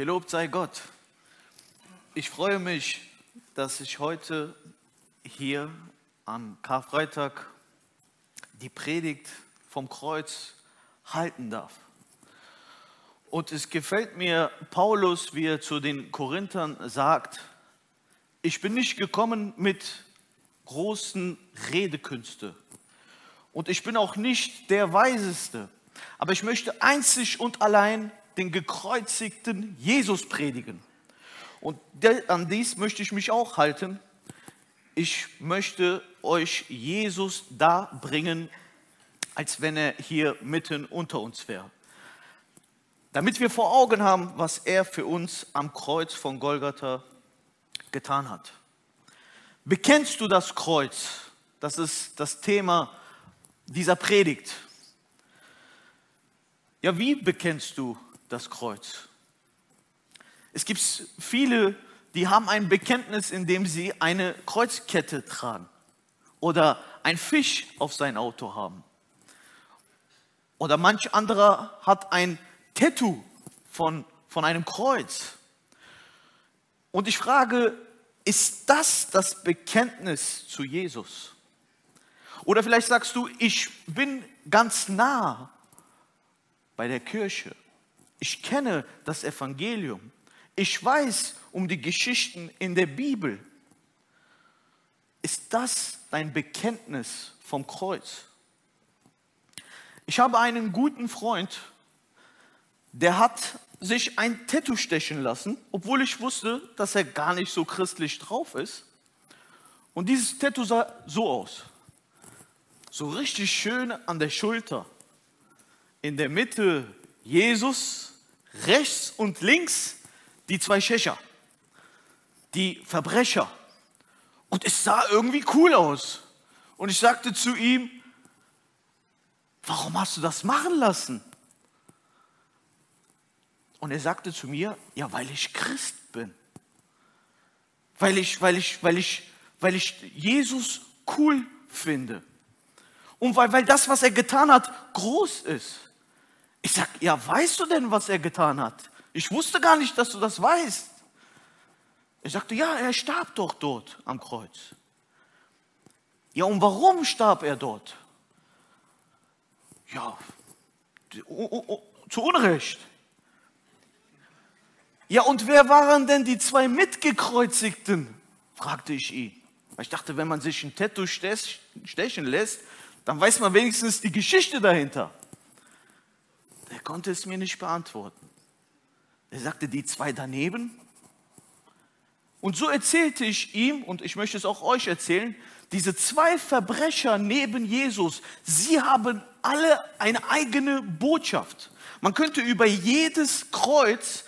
Gelobt sei Gott. Ich freue mich, dass ich heute hier am Karfreitag die Predigt vom Kreuz halten darf. Und es gefällt mir, Paulus, wie er zu den Korinthern sagt, ich bin nicht gekommen mit großen Redekünste und ich bin auch nicht der Weiseste, aber ich möchte einzig und allein den gekreuzigten Jesus predigen. Und an dies möchte ich mich auch halten. Ich möchte euch Jesus da bringen, als wenn er hier mitten unter uns wäre. Damit wir vor Augen haben, was er für uns am Kreuz von Golgatha getan hat. Bekennst du das Kreuz? Das ist das Thema dieser Predigt. Ja, wie bekennst du das Kreuz. Es gibt viele, die haben ein Bekenntnis, in dem sie eine Kreuzkette tragen oder ein Fisch auf sein Auto haben. Oder manch anderer hat ein Tattoo von, von einem Kreuz. Und ich frage, ist das das Bekenntnis zu Jesus? Oder vielleicht sagst du, ich bin ganz nah bei der Kirche. Ich kenne das Evangelium. Ich weiß um die Geschichten in der Bibel. Ist das dein Bekenntnis vom Kreuz? Ich habe einen guten Freund, der hat sich ein Tattoo stechen lassen, obwohl ich wusste, dass er gar nicht so christlich drauf ist. Und dieses Tattoo sah so aus. So richtig schön an der Schulter. In der Mitte Jesus rechts und links die zwei Schächer, die Verbrecher. Und es sah irgendwie cool aus. Und ich sagte zu ihm, warum hast du das machen lassen? Und er sagte zu mir, ja, weil ich Christ bin. Weil ich, weil ich, weil ich, weil ich Jesus cool finde. Und weil, weil das, was er getan hat, groß ist. Ich sag, ja, weißt du denn, was er getan hat? Ich wusste gar nicht, dass du das weißt. Er sagte, ja, er starb doch dort am Kreuz. Ja, und warum starb er dort? Ja, zu Unrecht. Ja, und wer waren denn die zwei Mitgekreuzigten? fragte ich ihn. Weil ich dachte, wenn man sich ein Tattoo stechen lässt, dann weiß man wenigstens die Geschichte dahinter. Er konnte es mir nicht beantworten. Er sagte, die zwei daneben. Und so erzählte ich ihm, und ich möchte es auch euch erzählen, diese zwei Verbrecher neben Jesus, sie haben alle eine eigene Botschaft. Man könnte über jedes Kreuz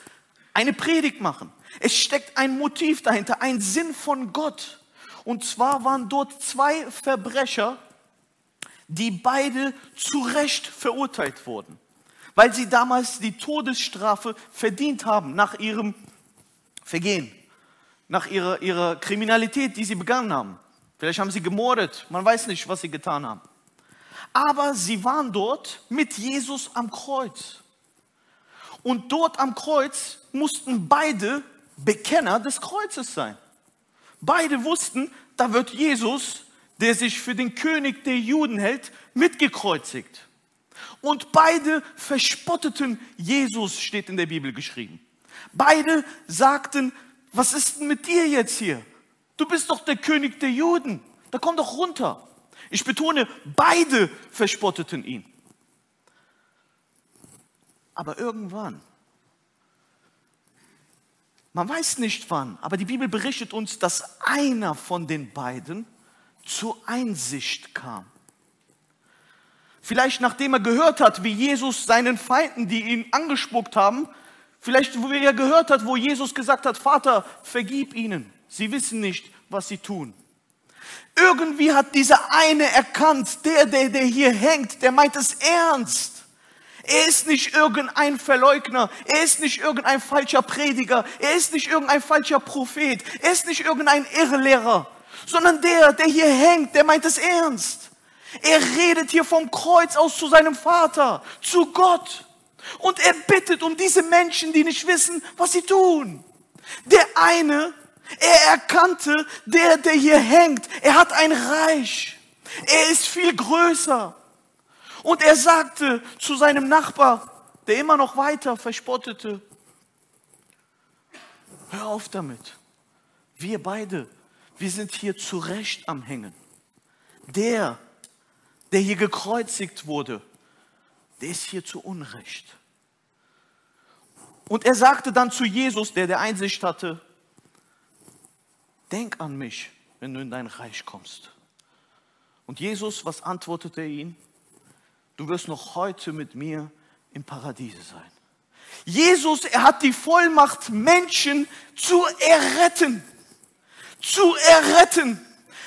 eine Predigt machen. Es steckt ein Motiv dahinter, ein Sinn von Gott. Und zwar waren dort zwei Verbrecher, die beide zu Recht verurteilt wurden weil sie damals die Todesstrafe verdient haben nach ihrem Vergehen, nach ihrer, ihrer Kriminalität, die sie begangen haben. Vielleicht haben sie gemordet, man weiß nicht, was sie getan haben. Aber sie waren dort mit Jesus am Kreuz. Und dort am Kreuz mussten beide Bekenner des Kreuzes sein. Beide wussten, da wird Jesus, der sich für den König der Juden hält, mitgekreuzigt. Und beide verspotteten Jesus, steht in der Bibel geschrieben. Beide sagten, was ist denn mit dir jetzt hier? Du bist doch der König der Juden. Da komm doch runter. Ich betone, beide verspotteten ihn. Aber irgendwann, man weiß nicht wann, aber die Bibel berichtet uns, dass einer von den beiden zur Einsicht kam. Vielleicht nachdem er gehört hat, wie Jesus seinen Feinden, die ihn angespuckt haben, vielleicht wo er gehört hat, wo Jesus gesagt hat, Vater, vergib ihnen. Sie wissen nicht, was sie tun. Irgendwie hat dieser eine erkannt, der, der, der hier hängt, der meint es ernst. Er ist nicht irgendein Verleugner, er ist nicht irgendein falscher Prediger, er ist nicht irgendein falscher Prophet, er ist nicht irgendein Irrlehrer, sondern der, der hier hängt, der meint es ernst. Er redet hier vom Kreuz aus zu seinem Vater, zu Gott. Und er bittet um diese Menschen, die nicht wissen, was sie tun. Der eine, er erkannte, der, der hier hängt, er hat ein Reich. Er ist viel größer. Und er sagte zu seinem Nachbar, der immer noch weiter verspottete, hör auf damit. Wir beide, wir sind hier zu Recht am Hängen. Der, der hier gekreuzigt wurde, der ist hier zu Unrecht. Und er sagte dann zu Jesus, der der Einsicht hatte, denk an mich, wenn du in dein Reich kommst. Und Jesus, was antwortete er ihm? Du wirst noch heute mit mir im Paradiese sein. Jesus, er hat die Vollmacht, Menschen zu erretten. Zu erretten.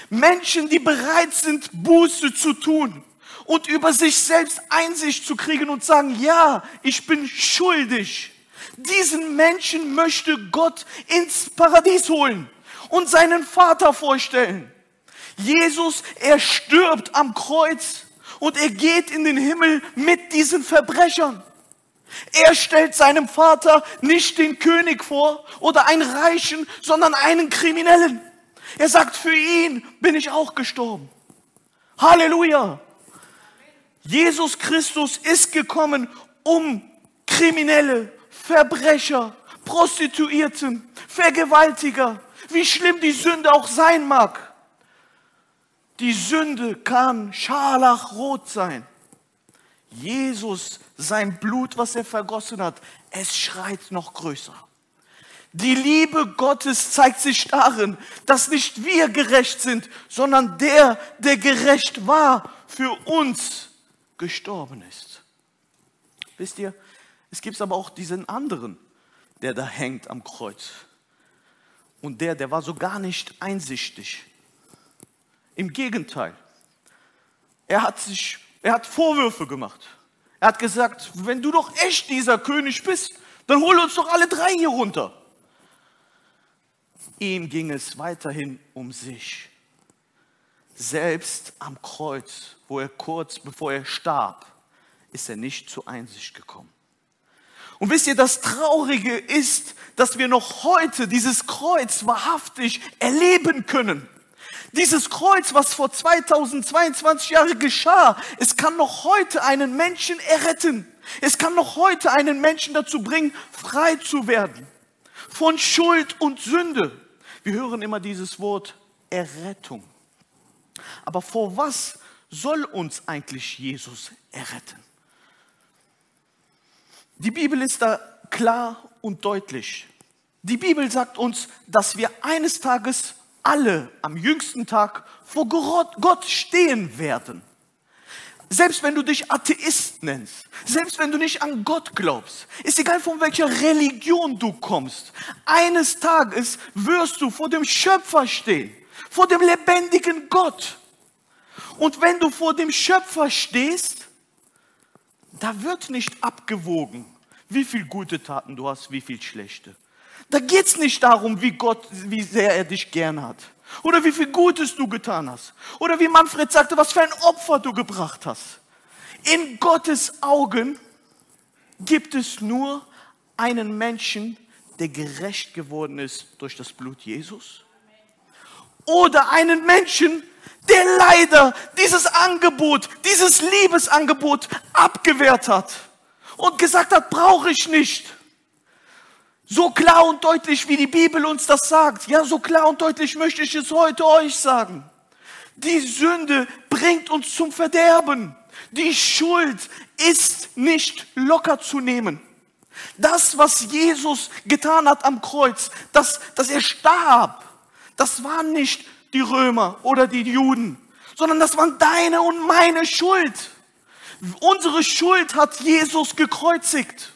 Menschen, die bereit sind, Buße zu tun und über sich selbst Einsicht zu kriegen und sagen, ja, ich bin schuldig. Diesen Menschen möchte Gott ins Paradies holen und seinen Vater vorstellen. Jesus, er stirbt am Kreuz und er geht in den Himmel mit diesen Verbrechern. Er stellt seinem Vater nicht den König vor oder einen Reichen, sondern einen Kriminellen. Er sagt, für ihn bin ich auch gestorben. Halleluja. Jesus Christus ist gekommen, um Kriminelle, Verbrecher, Prostituierten, Vergewaltiger, wie schlimm die Sünde auch sein mag. Die Sünde kann scharlachrot sein. Jesus, sein Blut, was er vergossen hat, es schreit noch größer. Die Liebe Gottes zeigt sich darin, dass nicht wir gerecht sind, sondern der, der gerecht war, für uns gestorben ist. Wisst ihr, es gibt aber auch diesen anderen, der da hängt am Kreuz. Und der, der war so gar nicht einsichtig. Im Gegenteil, er hat sich, er hat Vorwürfe gemacht. Er hat gesagt, wenn du doch echt dieser König bist, dann hol uns doch alle drei hier runter. Ihm ging es weiterhin um sich. Selbst am Kreuz, wo er kurz bevor er starb, ist er nicht zur Einsicht gekommen. Und wisst ihr, das Traurige ist, dass wir noch heute dieses Kreuz wahrhaftig erleben können. Dieses Kreuz, was vor 2022 Jahren geschah, es kann noch heute einen Menschen erretten. Es kann noch heute einen Menschen dazu bringen, frei zu werden von Schuld und Sünde. Wir hören immer dieses Wort Errettung. Aber vor was soll uns eigentlich Jesus erretten? Die Bibel ist da klar und deutlich. Die Bibel sagt uns, dass wir eines Tages alle am jüngsten Tag vor Gott stehen werden. Selbst wenn du dich Atheist nennst, selbst wenn du nicht an Gott glaubst, ist egal von welcher Religion du kommst, eines Tages wirst du vor dem Schöpfer stehen, vor dem lebendigen Gott. Und wenn du vor dem Schöpfer stehst, da wird nicht abgewogen, wie viel gute Taten du hast, wie viel schlechte. Da geht es nicht darum, wie Gott, wie sehr er dich gern hat. Oder wie viel Gutes du getan hast. Oder wie Manfred sagte, was für ein Opfer du gebracht hast. In Gottes Augen gibt es nur einen Menschen, der gerecht geworden ist durch das Blut Jesus. Oder einen Menschen, der leider dieses Angebot, dieses Liebesangebot abgewehrt hat und gesagt hat, brauche ich nicht. So klar und deutlich, wie die Bibel uns das sagt. Ja, so klar und deutlich möchte ich es heute euch sagen. Die Sünde bringt uns zum Verderben. Die Schuld ist nicht locker zu nehmen. Das, was Jesus getan hat am Kreuz, dass, dass er starb, das waren nicht die Römer oder die Juden, sondern das waren deine und meine Schuld. Unsere Schuld hat Jesus gekreuzigt.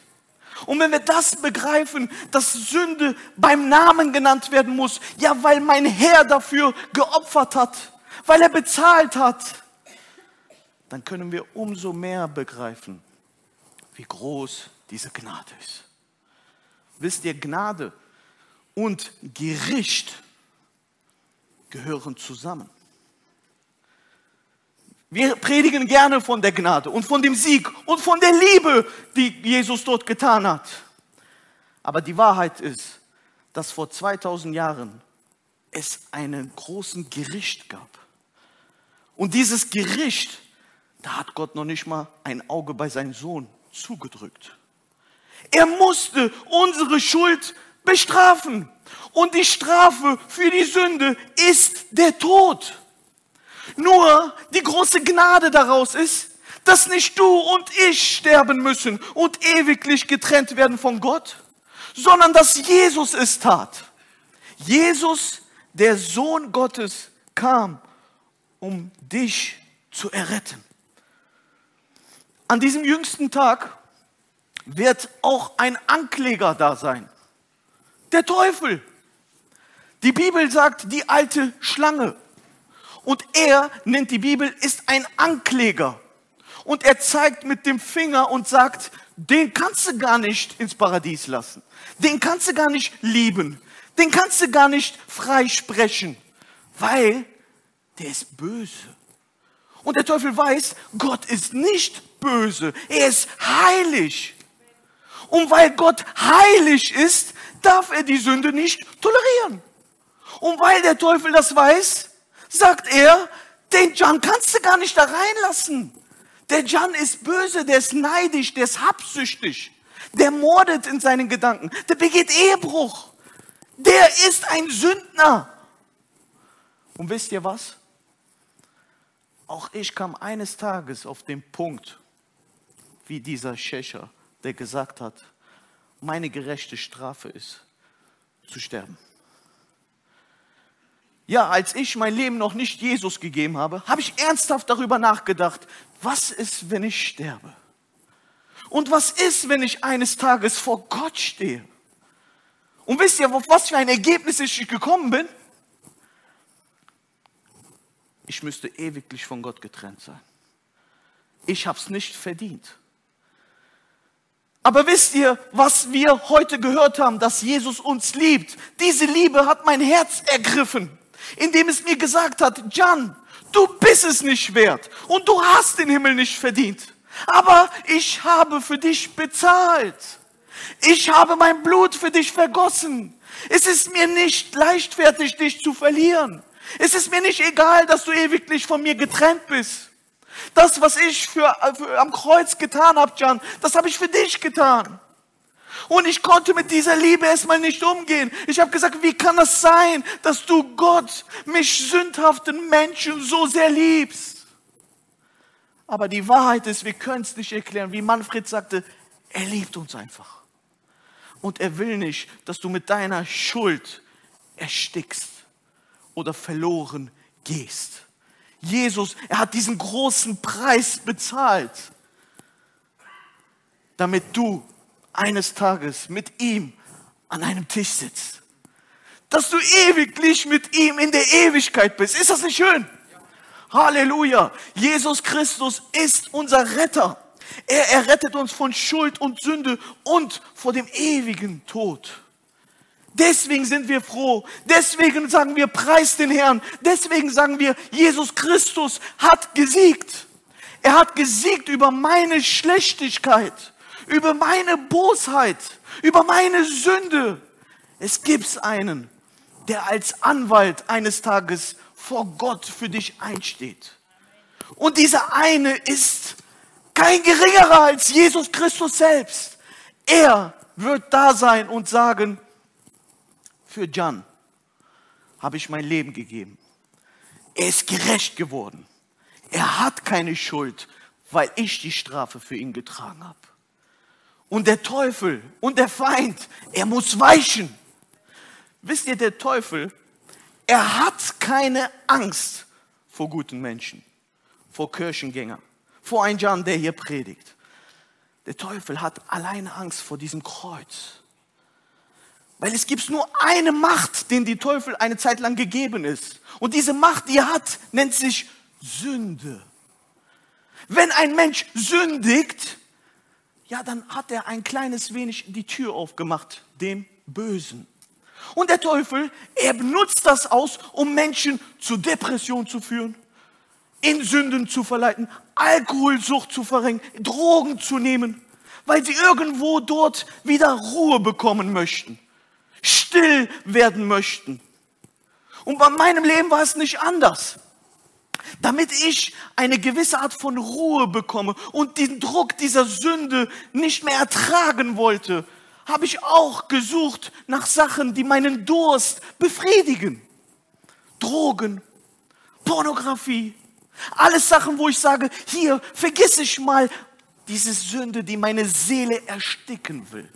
Und wenn wir das begreifen, dass Sünde beim Namen genannt werden muss, ja, weil mein Herr dafür geopfert hat, weil er bezahlt hat, dann können wir umso mehr begreifen, wie groß diese Gnade ist. Wisst ihr, Gnade und Gericht gehören zusammen. Wir predigen gerne von der Gnade und von dem Sieg und von der Liebe, die Jesus dort getan hat. Aber die Wahrheit ist, dass vor 2000 Jahren es einen großen Gericht gab. Und dieses Gericht, da hat Gott noch nicht mal ein Auge bei seinem Sohn zugedrückt. Er musste unsere Schuld bestrafen. Und die Strafe für die Sünde ist der Tod. Nur die große Gnade daraus ist, dass nicht du und ich sterben müssen und ewiglich getrennt werden von Gott, sondern dass Jesus es tat. Jesus, der Sohn Gottes, kam, um dich zu erretten. An diesem jüngsten Tag wird auch ein Ankläger da sein. Der Teufel. Die Bibel sagt die alte Schlange. Und er, nennt die Bibel, ist ein Ankläger. Und er zeigt mit dem Finger und sagt, den kannst du gar nicht ins Paradies lassen. Den kannst du gar nicht lieben. Den kannst du gar nicht freisprechen, weil der ist böse. Und der Teufel weiß, Gott ist nicht böse. Er ist heilig. Und weil Gott heilig ist, darf er die Sünde nicht tolerieren. Und weil der Teufel das weiß, sagt er, den Jan kannst du gar nicht da reinlassen. Der Jan ist böse, der ist neidisch, der ist habsüchtig. Der mordet in seinen Gedanken, der begeht Ehebruch. Der ist ein Sündner. Und wisst ihr was? Auch ich kam eines Tages auf den Punkt, wie dieser Schächer, der gesagt hat, meine gerechte Strafe ist, zu sterben. Ja, als ich mein Leben noch nicht Jesus gegeben habe, habe ich ernsthaft darüber nachgedacht, was ist, wenn ich sterbe? Und was ist, wenn ich eines Tages vor Gott stehe? Und wisst ihr, auf was für ein Ergebnis ich gekommen bin? Ich müsste ewiglich von Gott getrennt sein. Ich habe es nicht verdient. Aber wisst ihr, was wir heute gehört haben, dass Jesus uns liebt? Diese Liebe hat mein Herz ergriffen, indem es mir gesagt hat, Jan, du bist es nicht wert und du hast den Himmel nicht verdient. Aber ich habe für dich bezahlt. Ich habe mein Blut für dich vergossen. Es ist mir nicht leichtfertig, dich zu verlieren. Es ist mir nicht egal, dass du ewiglich von mir getrennt bist. Das, was ich für, für am Kreuz getan habe, Jan, das habe ich für dich getan. Und ich konnte mit dieser Liebe erstmal nicht umgehen. Ich habe gesagt, wie kann das sein, dass du Gott, mich sündhaften Menschen so sehr liebst? Aber die Wahrheit ist, wir können es nicht erklären. Wie Manfred sagte, er liebt uns einfach. Und er will nicht, dass du mit deiner Schuld erstickst oder verloren gehst. Jesus, er hat diesen großen Preis bezahlt, damit du eines Tages mit ihm an einem Tisch sitzt. Dass du ewiglich mit ihm in der Ewigkeit bist. Ist das nicht schön? Halleluja. Jesus Christus ist unser Retter. Er errettet uns von Schuld und Sünde und vor dem ewigen Tod. Deswegen sind wir froh. Deswegen sagen wir, preis den Herrn. Deswegen sagen wir, Jesus Christus hat gesiegt. Er hat gesiegt über meine Schlechtigkeit, über meine Bosheit, über meine Sünde. Es gibt einen, der als Anwalt eines Tages vor Gott für dich einsteht. Und dieser eine ist kein geringerer als Jesus Christus selbst. Er wird da sein und sagen, für Jan habe ich mein Leben gegeben. Er ist gerecht geworden. Er hat keine Schuld, weil ich die Strafe für ihn getragen habe. Und der Teufel und der Feind, er muss weichen. Wisst ihr, der Teufel, er hat keine Angst vor guten Menschen, vor Kirchengängern, vor einem Jan, der hier predigt. Der Teufel hat alleine Angst vor diesem Kreuz. Weil es gibt nur eine Macht, den die Teufel eine Zeit lang gegeben ist. Und diese Macht, die er hat, nennt sich Sünde. Wenn ein Mensch sündigt, ja, dann hat er ein kleines wenig die Tür aufgemacht, dem Bösen. Und der Teufel, er benutzt das aus, um Menschen zu Depression zu führen. in Sünden zu verleiten, Alkoholsucht zu verrenken, Drogen zu nehmen, weil sie irgendwo dort wieder Ruhe bekommen möchten, still werden möchten. Und bei meinem Leben war es nicht anders. Damit ich eine gewisse Art von Ruhe bekomme und den Druck dieser Sünde nicht mehr ertragen wollte, habe ich auch gesucht nach Sachen, die meinen Durst befriedigen. Drogen, Pornografie, alles Sachen, wo ich sage, hier, vergiss ich mal diese Sünde, die meine Seele ersticken will.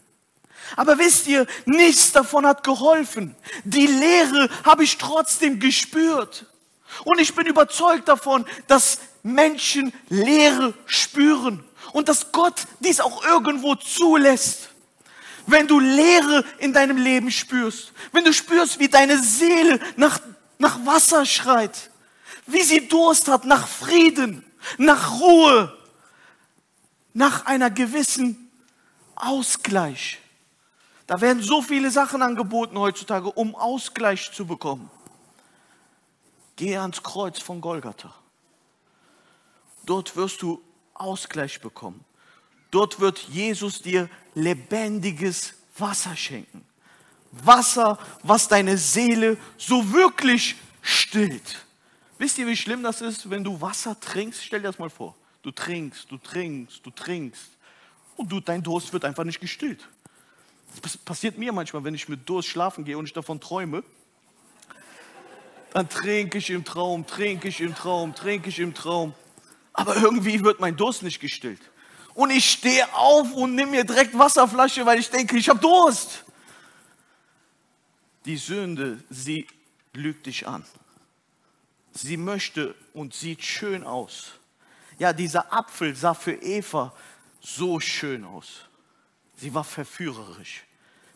Aber wisst ihr, nichts davon hat geholfen. Die Leere habe ich trotzdem gespürt. Und ich bin überzeugt davon, dass Menschen Leere spüren und dass Gott dies auch irgendwo zulässt. Wenn du Leere in deinem Leben spürst, wenn du spürst, wie deine Seele nach, nach Wasser schreit, wie sie Durst hat nach Frieden, nach Ruhe, nach einer gewissen Ausgleich. Da werden so viele Sachen angeboten heutzutage, um Ausgleich zu bekommen. Gehe ans Kreuz von Golgatha. Dort wirst du Ausgleich bekommen. Dort wird Jesus dir lebendiges Wasser schenken. Wasser, was deine Seele so wirklich stillt. Wisst ihr, wie schlimm das ist, wenn du Wasser trinkst? Stell dir das mal vor. Du trinkst, du trinkst, du trinkst. Und du, dein Durst wird einfach nicht gestillt. Das passiert mir manchmal, wenn ich mit Durst schlafen gehe und ich davon träume. Dann trinke ich im Traum, trinke ich im Traum, trinke ich im Traum. Aber irgendwie wird mein Durst nicht gestillt. Und ich stehe auf und nehme mir direkt Wasserflasche, weil ich denke, ich habe Durst. Die Sünde, sie lügt dich an. Sie möchte und sieht schön aus. Ja, dieser Apfel sah für Eva so schön aus. Sie war verführerisch.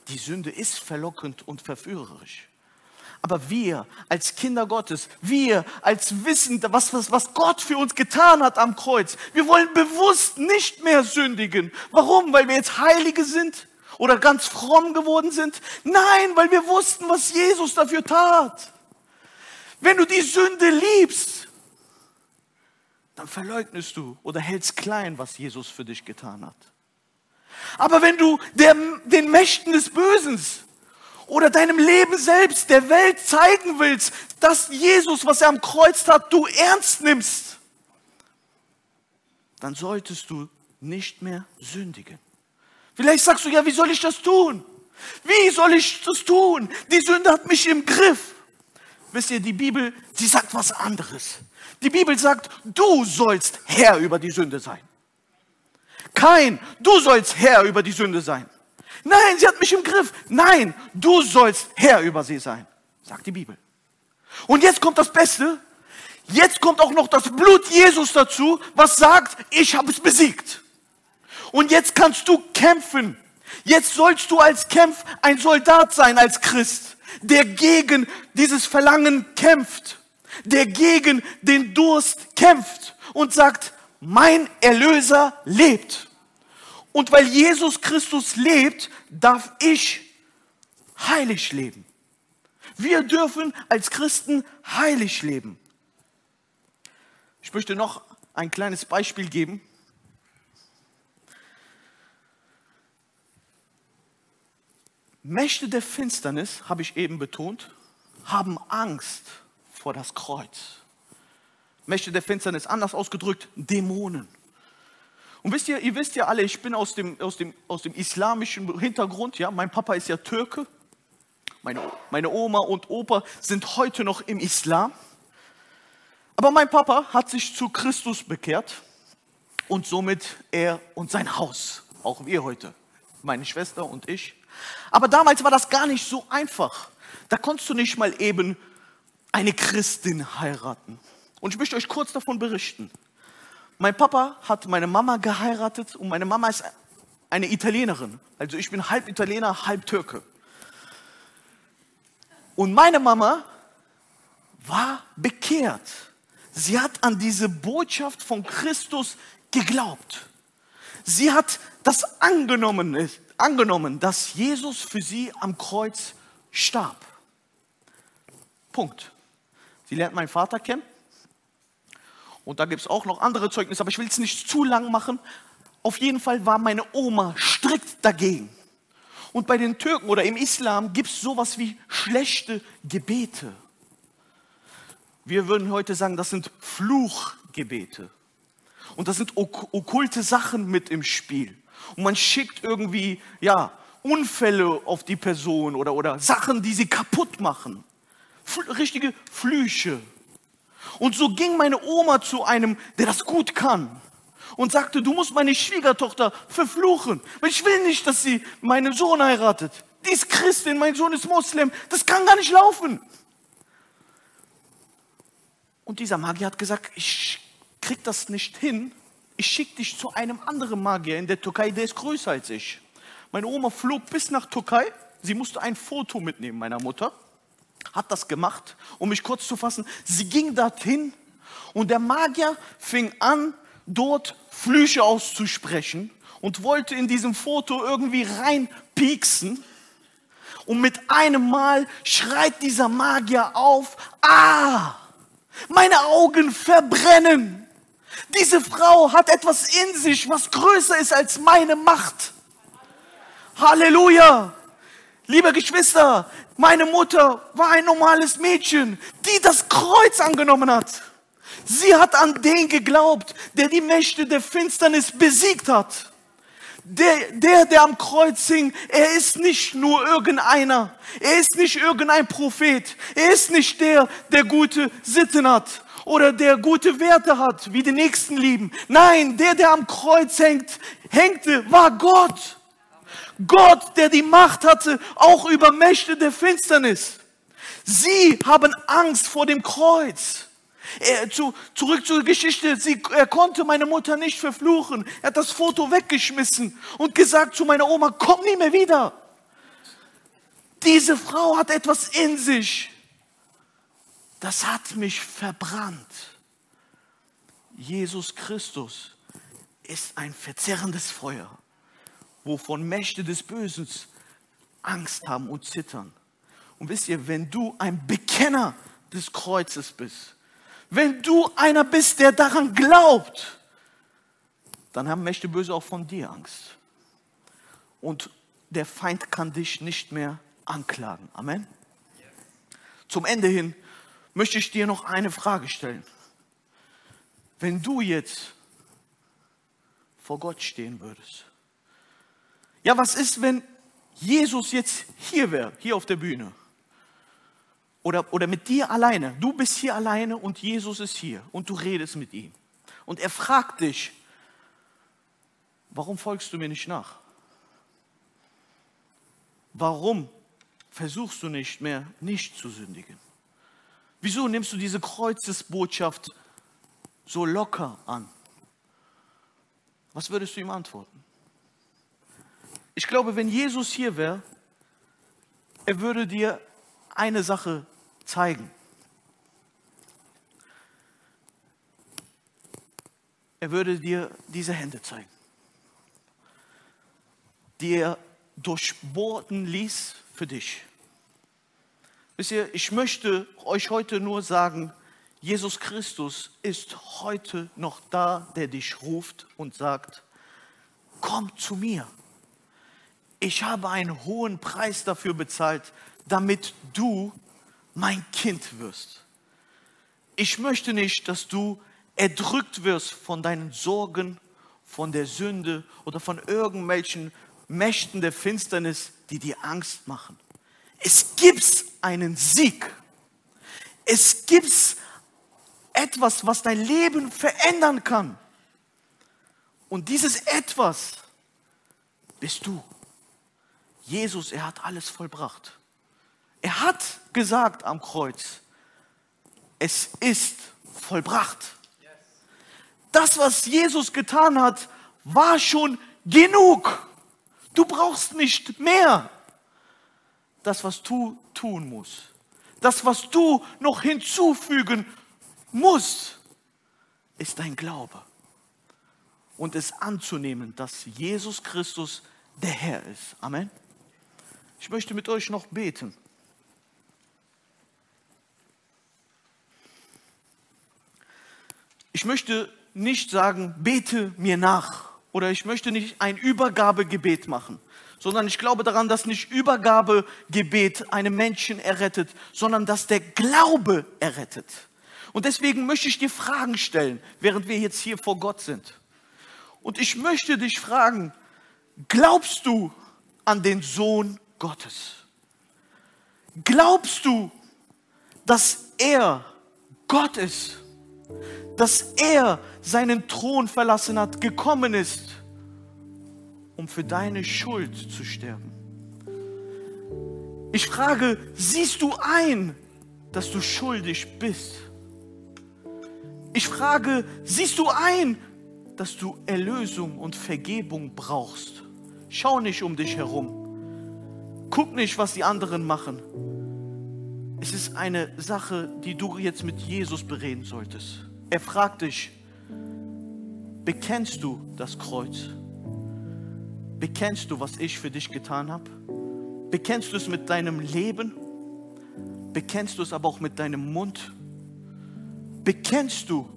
Die Sünde ist verlockend und verführerisch. Aber wir als Kinder Gottes, wir als Wissende, was, was, was Gott für uns getan hat am Kreuz, wir wollen bewusst nicht mehr sündigen. Warum? Weil wir jetzt Heilige sind oder ganz fromm geworden sind? Nein, weil wir wussten, was Jesus dafür tat. Wenn du die Sünde liebst, dann verleugnest du oder hältst klein, was Jesus für dich getan hat. Aber wenn du der, den Mächten des Bösen oder deinem Leben selbst, der Welt zeigen willst, dass Jesus, was er am Kreuz hat, du ernst nimmst, dann solltest du nicht mehr sündigen. Vielleicht sagst du, ja, wie soll ich das tun? Wie soll ich das tun? Die Sünde hat mich im Griff. Wisst ihr, die Bibel, sie sagt was anderes. Die Bibel sagt, du sollst Herr über die Sünde sein. Kein, du sollst Herr über die Sünde sein. Nein, sie hat mich im Griff. Nein, du sollst Herr über sie sein, sagt die Bibel. Und jetzt kommt das Beste. Jetzt kommt auch noch das Blut Jesus dazu, was sagt, ich habe es besiegt. Und jetzt kannst du kämpfen. Jetzt sollst du als Kämpf ein Soldat sein, als Christ, der gegen dieses Verlangen kämpft, der gegen den Durst kämpft und sagt, mein Erlöser lebt. Und weil Jesus Christus lebt, darf ich heilig leben. Wir dürfen als Christen heilig leben. Ich möchte noch ein kleines Beispiel geben. Mächte der Finsternis, habe ich eben betont, haben Angst vor das Kreuz. Mächte der Finsternis, anders ausgedrückt, Dämonen. Und wisst ihr, ihr wisst ja alle, ich bin aus dem, aus dem, aus dem islamischen Hintergrund. Ja? Mein Papa ist ja Türke. Meine, meine Oma und Opa sind heute noch im Islam. Aber mein Papa hat sich zu Christus bekehrt und somit er und sein Haus, auch wir heute, meine Schwester und ich. Aber damals war das gar nicht so einfach. Da konntest du nicht mal eben eine Christin heiraten. Und ich möchte euch kurz davon berichten. Mein Papa hat meine Mama geheiratet und meine Mama ist eine Italienerin. Also ich bin halb Italiener, halb Türke. Und meine Mama war bekehrt. Sie hat an diese Botschaft von Christus geglaubt. Sie hat das angenommen, angenommen, dass Jesus für sie am Kreuz starb. Punkt. Sie lernt meinen Vater kennen Und da gibt es auch noch andere Zeugnisse, aber ich will es nicht zu lang machen. Auf jeden Fall war meine Oma strikt dagegen. Und bei den Türken oder im Islam gibt es sowas wie schlechte Gebete. Wir würden heute sagen, das sind Fluchgebete. Und da sind ok okkulte Sachen mit im Spiel. Und man schickt irgendwie, ja, Unfälle auf die Person oder, oder Sachen, die sie kaputt machen. F richtige Flüche. Und so ging meine Oma zu einem, der das gut kann und sagte, du musst meine Schwiegertochter verfluchen. Weil ich will nicht, dass sie meinen Sohn heiratet. Die ist Christin, mein Sohn ist Moslem. Das kann gar nicht laufen. Und dieser Magier hat gesagt, ich krieg das nicht hin. Ich schicke dich zu einem anderen Magier in der Türkei, der ist größer als ich. Meine Oma flog bis nach Türkei. Sie musste ein Foto mitnehmen meiner Mutter hat das gemacht, um mich kurz zu fassen. Sie ging dorthin und der Magier fing an, dort Flüche auszusprechen und wollte in diesem Foto irgendwie reinpieksen. Und mit einem Mal schreit dieser Magier auf, ah, meine Augen verbrennen. Diese Frau hat etwas in sich, was größer ist als meine Macht. Halleluja. Liebe Geschwister, meine Mutter war ein normales Mädchen, die das Kreuz angenommen hat. Sie hat an den geglaubt, der die Mächte der Finsternis besiegt hat. Der, der, der am Kreuz hing, er ist nicht nur irgendeiner. Er ist nicht irgendein Prophet. Er ist nicht der, der gute Sitten hat oder der gute Werte hat, wie die Nächsten lieben. Nein, der, der am Kreuz hängt, hängte, war Gott. Gott, der die Macht hatte, auch über Mächte der Finsternis. Sie haben Angst vor dem Kreuz. Er, zu, zurück zur Geschichte. Sie, er konnte meine Mutter nicht verfluchen. Er hat das Foto weggeschmissen und gesagt zu meiner Oma, komm nie mehr wieder. Diese Frau hat etwas in sich. Das hat mich verbrannt. Jesus Christus ist ein verzerrendes Feuer wovon Mächte des Bösen Angst haben und zittern. Und wisst ihr, wenn du ein Bekenner des Kreuzes bist, wenn du einer bist, der daran glaubt, dann haben Mächte böse auch von dir Angst. Und der Feind kann dich nicht mehr anklagen. Amen. Zum Ende hin möchte ich dir noch eine Frage stellen. Wenn du jetzt vor Gott stehen würdest ja, was ist, wenn Jesus jetzt hier wäre, hier auf der Bühne? Oder, oder mit dir alleine. Du bist hier alleine und Jesus ist hier und du redest mit ihm. Und er fragt dich, warum folgst du mir nicht nach? Warum versuchst du nicht mehr, nicht zu sündigen? Wieso nimmst du diese Kreuzesbotschaft so locker an? Was würdest du ihm antworten? Ich glaube, wenn Jesus hier wäre, er würde dir eine Sache zeigen. Er würde dir diese Hände zeigen, die er durchbohrten ließ für dich. Wisst ihr, ich möchte euch heute nur sagen, Jesus Christus ist heute noch da, der dich ruft und sagt, komm zu mir ich habe einen hohen Preis dafür bezahlt, damit du mein Kind wirst. Ich möchte nicht, dass du erdrückt wirst von deinen Sorgen, von der Sünde oder von irgendwelchen Mächten der Finsternis, die dir Angst machen. Es gibt einen Sieg. Es gibt etwas, was dein Leben verändern kann. Und dieses etwas bist du. Jesus, er hat alles vollbracht. Er hat gesagt am Kreuz, es ist vollbracht. Das, was Jesus getan hat, war schon genug. Du brauchst nicht mehr. Das, was du tun musst, das, was du noch hinzufügen musst, ist dein Glaube. Und es anzunehmen, dass Jesus Christus der Herr ist. Amen. Ich möchte mit euch noch beten. Ich möchte nicht sagen, bete mir nach oder ich möchte nicht ein Übergabegebet machen, sondern ich glaube daran, dass nicht Übergabegebet einen Menschen errettet, sondern dass der Glaube errettet. Und deswegen möchte ich dir Fragen stellen, während wir jetzt hier vor Gott sind. Und ich möchte dich fragen, glaubst du an den Sohn Gottes? Glaubst du, dass er Gott ist? Dass er seinen Thron verlassen hat, gekommen ist, um für deine Schuld zu sterben? Ich frage, siehst du ein, dass du schuldig bist? Ich frage, siehst du ein, dass du Erlösung und Vergebung brauchst? Schau nicht um dich herum. Guck nicht, was die anderen machen. Es ist eine Sache, die du jetzt mit Jesus bereden solltest. Er fragt dich, bekennst du das Kreuz? Bekennst du, was ich für dich getan habe? Bekennst du es mit deinem Leben? Bekennst du es aber auch mit deinem Mund? Bekennst du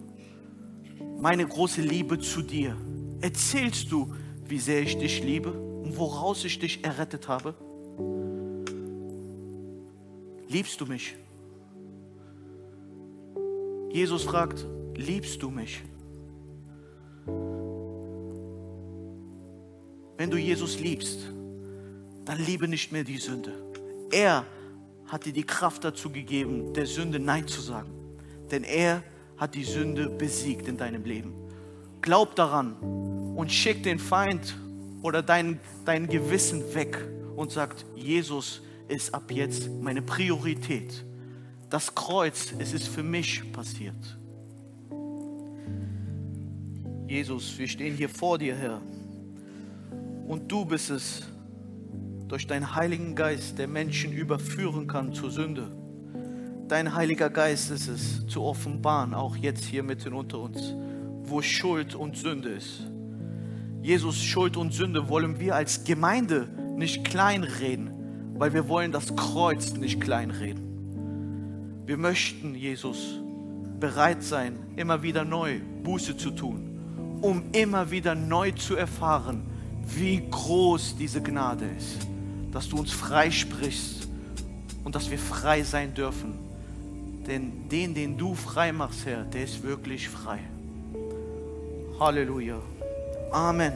meine große Liebe zu dir? Erzählst du, wie sehr ich dich liebe und woraus ich dich errettet habe? Liebst du mich? Jesus fragt, liebst du mich? Wenn du Jesus liebst, dann liebe nicht mehr die Sünde. Er hat dir die Kraft dazu gegeben, der Sünde Nein zu sagen. Denn er hat die Sünde besiegt in deinem Leben. Glaub daran und schick den Feind oder dein, dein Gewissen weg und sagt, Jesus, ist ab jetzt meine Priorität. Das Kreuz, es ist für mich passiert. Jesus, wir stehen hier vor dir, Herr. Und du bist es, durch deinen Heiligen Geist, der Menschen überführen kann zur Sünde. Dein Heiliger Geist ist es, zu offenbaren, auch jetzt hier mitten unter uns, wo Schuld und Sünde ist. Jesus, Schuld und Sünde wollen wir als Gemeinde nicht kleinreden, weil wir wollen das Kreuz nicht kleinreden. Wir möchten, Jesus, bereit sein, immer wieder neu Buße zu tun, um immer wieder neu zu erfahren, wie groß diese Gnade ist, dass du uns freisprichst und dass wir frei sein dürfen. Denn den, den du frei machst, Herr, der ist wirklich frei. Halleluja. Amen.